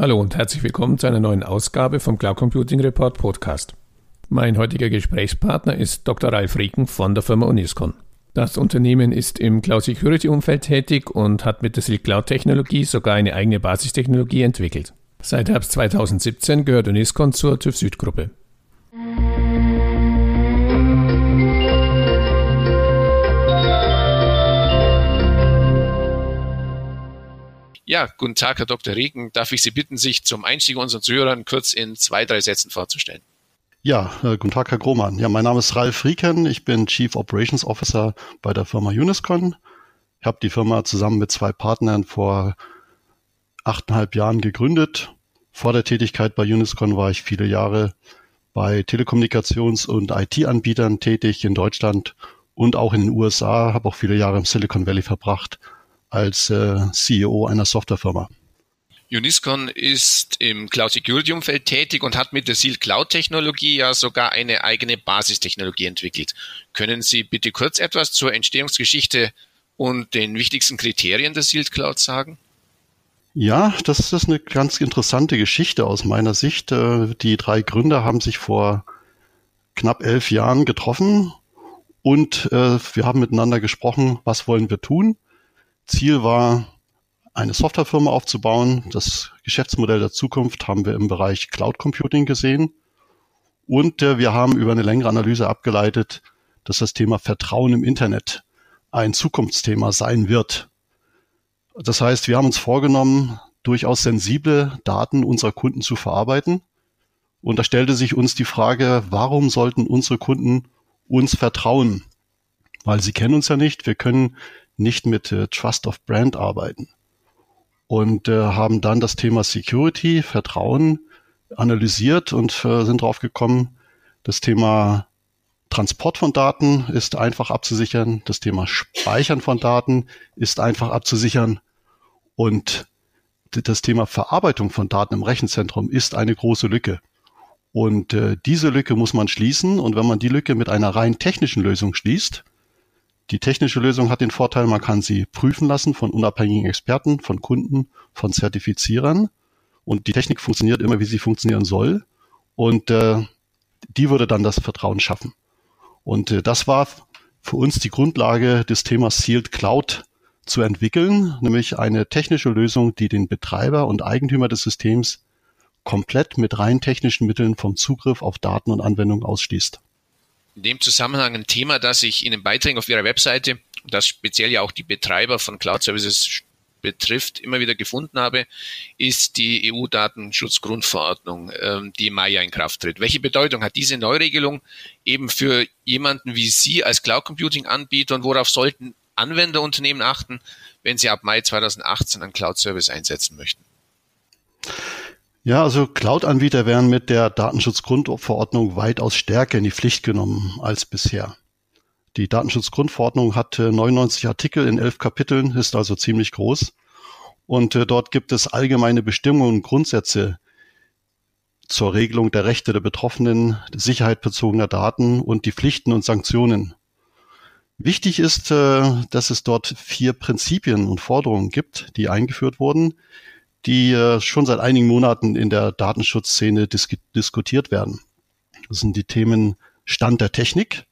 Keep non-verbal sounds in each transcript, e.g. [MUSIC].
Hallo und herzlich willkommen zu einer neuen Ausgabe vom Cloud Computing Report Podcast. Mein heutiger Gesprächspartner ist Dr. Ralf Rieken von der Firma Uniscon. Das Unternehmen ist im Cloud Security Umfeld tätig und hat mit der Silk Cloud Technologie sogar eine eigene Basistechnologie entwickelt. Seit Herbst 2017 gehört Uniscon zur TÜV Süd Gruppe. Ja, guten Tag, Herr Dr. Regen. Darf ich Sie bitten, sich zum Einstieg unseren Zuhörern kurz in zwei, drei Sätzen vorzustellen? Ja, äh, guten Tag, Herr Grohmann. Ja, mein Name ist Ralf Rieken. Ich bin Chief Operations Officer bei der Firma Uniscon. Ich habe die Firma zusammen mit zwei Partnern vor achteinhalb Jahren gegründet. Vor der Tätigkeit bei Uniscon war ich viele Jahre bei Telekommunikations- und IT-Anbietern tätig in Deutschland und auch in den USA, habe auch viele Jahre im Silicon Valley verbracht als äh, CEO einer Softwarefirma. Uniscon ist im Cloud Security Umfeld tätig und hat mit der Seal Cloud Technologie ja sogar eine eigene Basistechnologie entwickelt. Können Sie bitte kurz etwas zur Entstehungsgeschichte und den wichtigsten Kriterien der Seal Cloud sagen? Ja, das ist eine ganz interessante Geschichte aus meiner Sicht. Äh, die drei Gründer haben sich vor knapp elf Jahren getroffen und äh, wir haben miteinander gesprochen, was wollen wir tun. Ziel war, eine Softwarefirma aufzubauen. Das Geschäftsmodell der Zukunft haben wir im Bereich Cloud Computing gesehen. Und äh, wir haben über eine längere Analyse abgeleitet, dass das Thema Vertrauen im Internet ein Zukunftsthema sein wird. Das heißt, wir haben uns vorgenommen, durchaus sensible Daten unserer Kunden zu verarbeiten. Und da stellte sich uns die Frage, warum sollten unsere Kunden uns vertrauen? Weil sie kennen uns ja nicht. Wir können nicht mit äh, Trust of Brand arbeiten. Und äh, haben dann das Thema Security, Vertrauen analysiert und äh, sind drauf gekommen, das Thema Transport von Daten ist einfach abzusichern, das Thema Speichern von Daten ist einfach abzusichern und das Thema Verarbeitung von Daten im Rechenzentrum ist eine große Lücke. Und äh, diese Lücke muss man schließen. Und wenn man die Lücke mit einer rein technischen Lösung schließt, die technische Lösung hat den Vorteil, man kann sie prüfen lassen von unabhängigen Experten, von Kunden, von Zertifizierern. Und die Technik funktioniert immer, wie sie funktionieren soll. Und äh, die würde dann das Vertrauen schaffen. Und äh, das war für uns die Grundlage des Themas Sealed Cloud zu entwickeln, nämlich eine technische Lösung, die den Betreiber und Eigentümer des Systems komplett mit rein technischen Mitteln vom Zugriff auf Daten und Anwendungen ausschließt in dem Zusammenhang ein Thema, das ich in den Beiträgen auf Ihrer Webseite, das speziell ja auch die Betreiber von Cloud Services betrifft, immer wieder gefunden habe, ist die EU-Datenschutzgrundverordnung, ähm, die im Mai in Kraft tritt. Welche Bedeutung hat diese Neuregelung eben für jemanden wie Sie als Cloud Computing Anbieter und worauf sollten Anwenderunternehmen achten, wenn sie ab Mai 2018 einen Cloud Service einsetzen möchten? Ja, also Cloud-Anbieter werden mit der Datenschutzgrundverordnung weitaus stärker in die Pflicht genommen als bisher. Die Datenschutzgrundverordnung hat 99 Artikel in elf Kapiteln, ist also ziemlich groß. Und äh, dort gibt es allgemeine Bestimmungen und Grundsätze zur Regelung der Rechte der Betroffenen, der Sicherheit bezogener Daten und die Pflichten und Sanktionen. Wichtig ist, äh, dass es dort vier Prinzipien und Forderungen gibt, die eingeführt wurden, die äh, schon seit einigen Monaten in der Datenschutzszene dis diskutiert werden. Das sind die Themen Stand der Technik.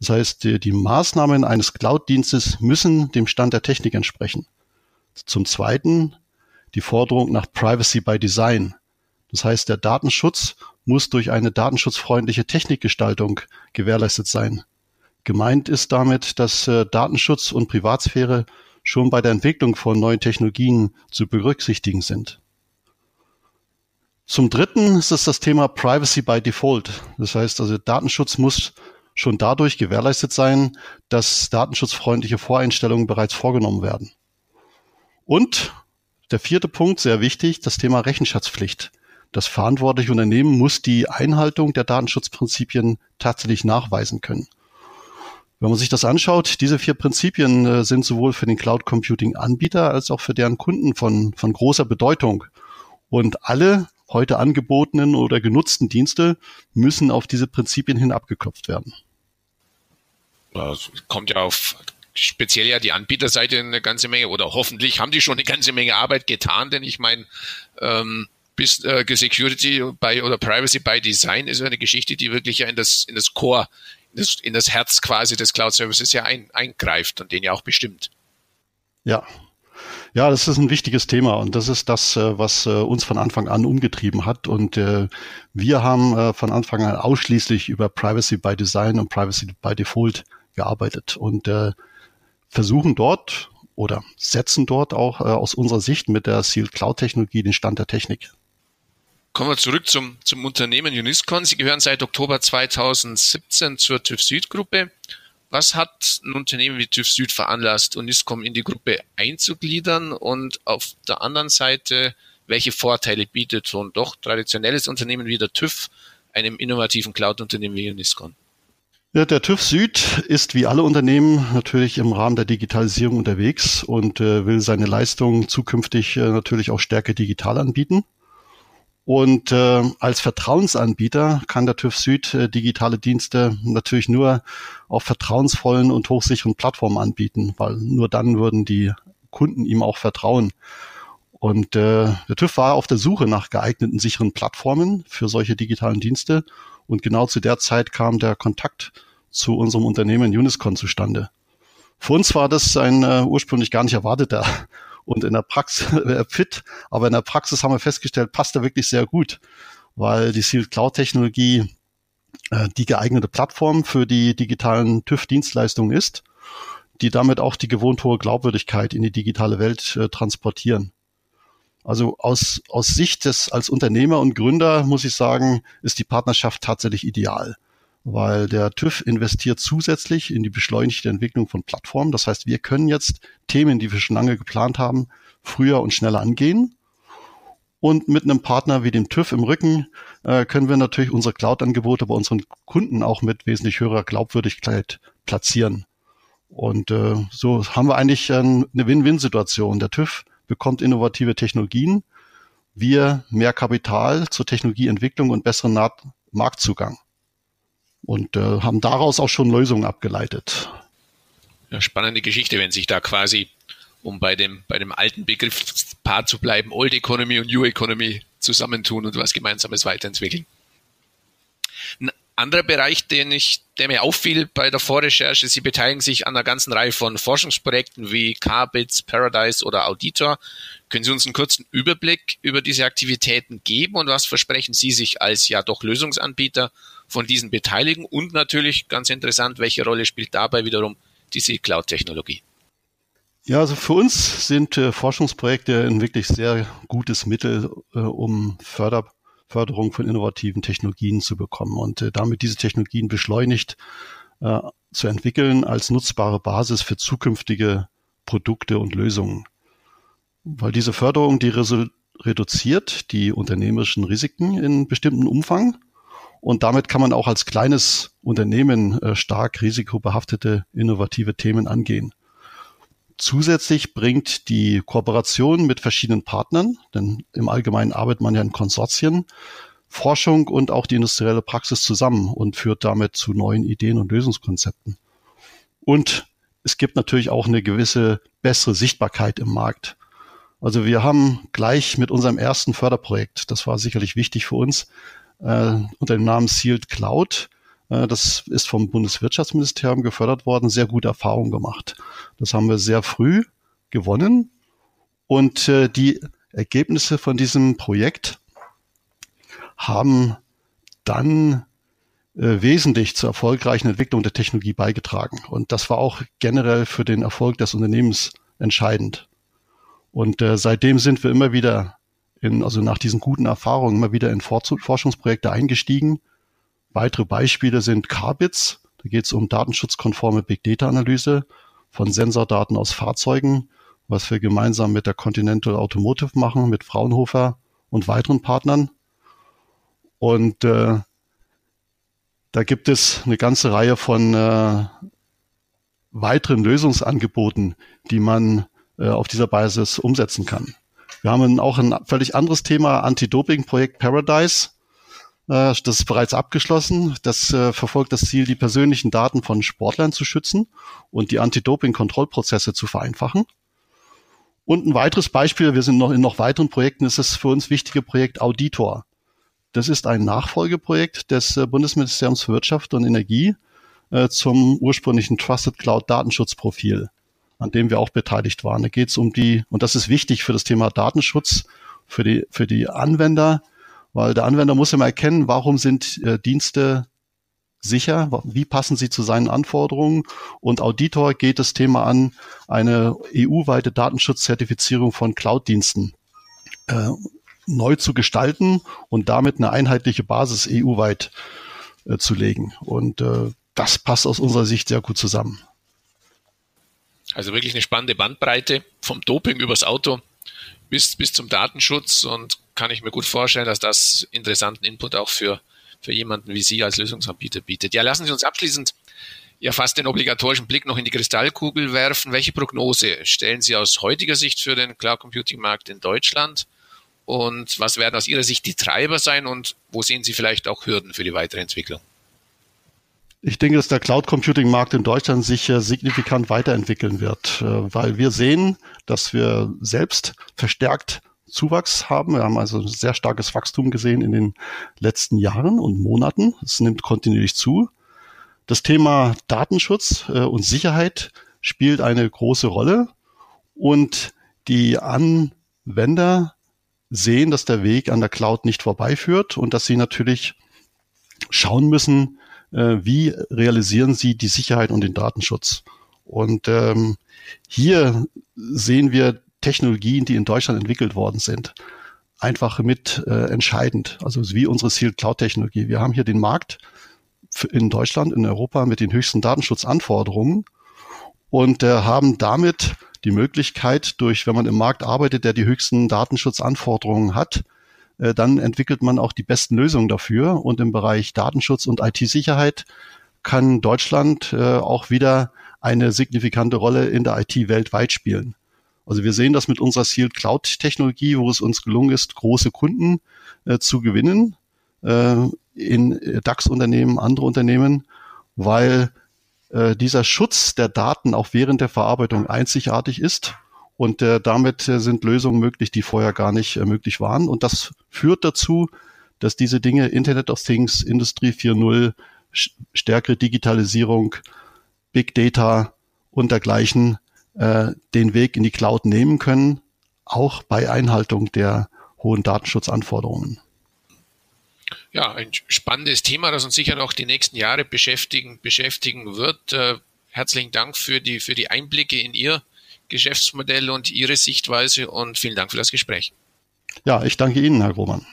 Das heißt, die, die Maßnahmen eines Cloud-Dienstes müssen dem Stand der Technik entsprechen. Zum Zweiten die Forderung nach Privacy by Design. Das heißt, der Datenschutz muss durch eine datenschutzfreundliche Technikgestaltung gewährleistet sein. Gemeint ist damit, dass äh, Datenschutz und Privatsphäre schon bei der Entwicklung von neuen Technologien zu berücksichtigen sind. Zum Dritten ist es das Thema Privacy by Default. Das heißt also, Datenschutz muss schon dadurch gewährleistet sein, dass datenschutzfreundliche Voreinstellungen bereits vorgenommen werden. Und der vierte Punkt, sehr wichtig, das Thema Rechenschaftspflicht. Das verantwortliche Unternehmen muss die Einhaltung der Datenschutzprinzipien tatsächlich nachweisen können. Wenn man sich das anschaut, diese vier Prinzipien äh, sind sowohl für den Cloud Computing Anbieter als auch für deren Kunden von, von großer Bedeutung. Und alle heute angebotenen oder genutzten Dienste müssen auf diese Prinzipien hin abgeklopft werden. Das kommt ja auf speziell ja die Anbieterseite eine ganze Menge oder hoffentlich haben die schon eine ganze Menge Arbeit getan, denn ich meine, ähm, bis äh, Security by oder Privacy by Design ist eine Geschichte, die wirklich ja in das, in das Core, das, in das Herz quasi des Cloud Services ja ein, eingreift und den ja auch bestimmt. Ja, ja, das ist ein wichtiges Thema und das ist das, äh, was äh, uns von Anfang an umgetrieben hat. Und äh, wir haben von Anfang an ausschließlich über Privacy by Design und Privacy by Default gearbeitet und versuchen dort oder setzen dort auch aus unserer Sicht mit der Sealed Cloud Technologie den Stand der Technik. Kommen wir zurück zum, zum Unternehmen Uniscon. Sie gehören seit Oktober 2017 zur TÜV Süd Gruppe. Was hat ein Unternehmen wie TÜV Süd veranlasst, Uniscom in die Gruppe einzugliedern? Und auf der anderen Seite, welche Vorteile bietet so ein doch traditionelles Unternehmen wie der TÜV einem innovativen Cloud-Unternehmen wie Uniscon? Ja, der TÜV Süd ist wie alle Unternehmen natürlich im Rahmen der Digitalisierung unterwegs und äh, will seine Leistungen zukünftig äh, natürlich auch stärker digital anbieten. Und äh, als Vertrauensanbieter kann der TÜV Süd äh, digitale Dienste natürlich nur auf vertrauensvollen und hochsicheren Plattformen anbieten, weil nur dann würden die Kunden ihm auch vertrauen. Und äh, der TÜV war auf der Suche nach geeigneten sicheren Plattformen für solche digitalen Dienste. Und genau zu der Zeit kam der Kontakt zu unserem Unternehmen Uniscon zustande. Für uns war das ein äh, ursprünglich gar nicht erwarteter und in der Praxis [LAUGHS] äh, fit. Aber in der Praxis haben wir festgestellt, passt er wirklich sehr gut, weil die Sealed Cloud Technologie äh, die geeignete Plattform für die digitalen TÜV-Dienstleistungen ist, die damit auch die gewohnt hohe Glaubwürdigkeit in die digitale Welt äh, transportieren. Also aus, aus Sicht des als Unternehmer und Gründer muss ich sagen, ist die Partnerschaft tatsächlich ideal weil der TÜV investiert zusätzlich in die beschleunigte Entwicklung von Plattformen. Das heißt, wir können jetzt Themen, die wir schon lange geplant haben, früher und schneller angehen. Und mit einem Partner wie dem TÜV im Rücken äh, können wir natürlich unsere Cloud-Angebote bei unseren Kunden auch mit wesentlich höherer Glaubwürdigkeit platzieren. Und äh, so haben wir eigentlich äh, eine Win-Win-Situation. Der TÜV bekommt innovative Technologien, wir mehr Kapital zur Technologieentwicklung und besseren Marktzugang und äh, haben daraus auch schon Lösungen abgeleitet. Ja, spannende Geschichte, wenn sich da quasi, um bei dem, bei dem alten Begriffspaar zu bleiben, Old Economy und New Economy zusammentun und was Gemeinsames weiterentwickeln. Ein anderer Bereich, den ich, der mir auffiel bei der Vorrecherche, Sie beteiligen sich an einer ganzen Reihe von Forschungsprojekten wie Carbits, Paradise oder Auditor. Können Sie uns einen kurzen Überblick über diese Aktivitäten geben und was versprechen Sie sich als ja doch Lösungsanbieter von diesen Beteiligten und natürlich ganz interessant, welche Rolle spielt dabei wiederum diese Cloud-Technologie? Ja, also für uns sind äh, Forschungsprojekte ein wirklich sehr gutes Mittel, äh, um Förder, Förderung von innovativen Technologien zu bekommen und äh, damit diese Technologien beschleunigt äh, zu entwickeln als nutzbare Basis für zukünftige Produkte und Lösungen. Weil diese Förderung, die reduziert die unternehmerischen Risiken in bestimmten Umfang und damit kann man auch als kleines Unternehmen äh, stark risikobehaftete, innovative Themen angehen. Zusätzlich bringt die Kooperation mit verschiedenen Partnern, denn im Allgemeinen arbeitet man ja in Konsortien, Forschung und auch die industrielle Praxis zusammen und führt damit zu neuen Ideen und Lösungskonzepten. Und es gibt natürlich auch eine gewisse bessere Sichtbarkeit im Markt. Also wir haben gleich mit unserem ersten Förderprojekt, das war sicherlich wichtig für uns, äh, unter dem Namen Sealed Cloud. Äh, das ist vom Bundeswirtschaftsministerium gefördert worden, sehr gute Erfahrungen gemacht. Das haben wir sehr früh gewonnen und äh, die Ergebnisse von diesem Projekt haben dann äh, wesentlich zur erfolgreichen Entwicklung der Technologie beigetragen. Und das war auch generell für den Erfolg des Unternehmens entscheidend. Und seitdem sind wir immer wieder in, also nach diesen guten Erfahrungen immer wieder in Forschungsprojekte eingestiegen. Weitere Beispiele sind Carbits. Da geht es um datenschutzkonforme Big Data Analyse von Sensordaten aus Fahrzeugen, was wir gemeinsam mit der Continental Automotive machen, mit Fraunhofer und weiteren Partnern. Und äh, da gibt es eine ganze Reihe von äh, weiteren Lösungsangeboten, die man äh, auf dieser Basis umsetzen kann. Wir haben auch ein völlig anderes Thema, Anti-Doping-Projekt Paradise. Äh, das ist bereits abgeschlossen. Das äh, verfolgt das Ziel, die persönlichen Daten von Sportlern zu schützen und die Anti-Doping-Kontrollprozesse zu vereinfachen. Und ein weiteres Beispiel, wir sind noch in noch weiteren Projekten, ist das für uns wichtige Projekt Auditor. Das ist ein Nachfolgeprojekt des äh, Bundesministeriums für Wirtschaft und Energie zum ursprünglichen Trusted Cloud Datenschutzprofil, an dem wir auch beteiligt waren. Da geht es um die, und das ist wichtig für das Thema Datenschutz, für die, für die Anwender, weil der Anwender muss immer erkennen, warum sind äh, Dienste sicher, wie passen sie zu seinen Anforderungen. Und Auditor geht das Thema an, eine EU-weite Datenschutzzertifizierung von Cloud-Diensten äh, neu zu gestalten und damit eine einheitliche Basis EU-weit äh, zu legen. Und äh, das passt aus unserer Sicht sehr gut zusammen. Also wirklich eine spannende Bandbreite vom Doping übers Auto bis, bis zum Datenschutz und kann ich mir gut vorstellen, dass das interessanten Input auch für für jemanden wie Sie als Lösungsanbieter bietet. Ja, lassen Sie uns abschließend ja fast den obligatorischen Blick noch in die Kristallkugel werfen. Welche Prognose stellen Sie aus heutiger Sicht für den Cloud Computing Markt in Deutschland? Und was werden aus Ihrer Sicht die Treiber sein und wo sehen Sie vielleicht auch Hürden für die weitere Entwicklung? Ich denke, dass der Cloud Computing Markt in Deutschland sich signifikant weiterentwickeln wird, äh, weil wir sehen, dass wir selbst verstärkt Zuwachs haben. Wir haben also sehr starkes Wachstum gesehen in den letzten Jahren und Monaten. Es nimmt kontinuierlich zu. Das Thema Datenschutz äh, und Sicherheit spielt eine große Rolle und die Anwender sehen, dass der Weg an der Cloud nicht vorbeiführt und dass sie natürlich schauen müssen, äh, wie realisieren sie die Sicherheit und den Datenschutz. Und ähm, hier sehen wir Technologien, die in Deutschland entwickelt worden sind, einfach mit äh, entscheidend. Also wie unsere Seal Cloud Technologie. Wir haben hier den Markt in Deutschland, in Europa mit den höchsten Datenschutzanforderungen und äh, haben damit die Möglichkeit, durch, wenn man im Markt arbeitet, der die höchsten Datenschutzanforderungen hat, äh, dann entwickelt man auch die besten Lösungen dafür. Und im Bereich Datenschutz und IT-Sicherheit kann Deutschland äh, auch wieder eine signifikante Rolle in der IT weltweit spielen. Also wir sehen das mit unserer Sealed Cloud Technologie, wo es uns gelungen ist, große Kunden äh, zu gewinnen äh, in DAX-Unternehmen, andere Unternehmen, weil äh, dieser Schutz der Daten auch während der Verarbeitung einzigartig ist. Und äh, damit äh, sind Lösungen möglich, die vorher gar nicht äh, möglich waren. Und das führt dazu, dass diese Dinge Internet of Things, Industrie 4.0, stärkere Digitalisierung, Big Data und dergleichen äh, den Weg in die Cloud nehmen können, auch bei Einhaltung der hohen Datenschutzanforderungen. Ja, ein spannendes Thema, das uns sicher noch die nächsten Jahre beschäftigen, beschäftigen wird. Äh, herzlichen Dank für die, für die Einblicke in Ihr Geschäftsmodell und Ihre Sichtweise und vielen Dank für das Gespräch. Ja, ich danke Ihnen, Herr Grohmann.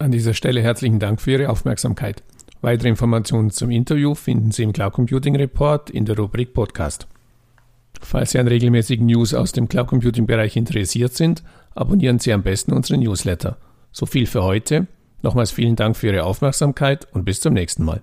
An dieser Stelle herzlichen Dank für Ihre Aufmerksamkeit. Weitere Informationen zum Interview finden Sie im Cloud Computing Report in der Rubrik Podcast. Falls Sie an regelmäßigen News aus dem Cloud Computing Bereich interessiert sind, abonnieren Sie am besten unseren Newsletter. So viel für heute. Nochmals vielen Dank für Ihre Aufmerksamkeit und bis zum nächsten Mal.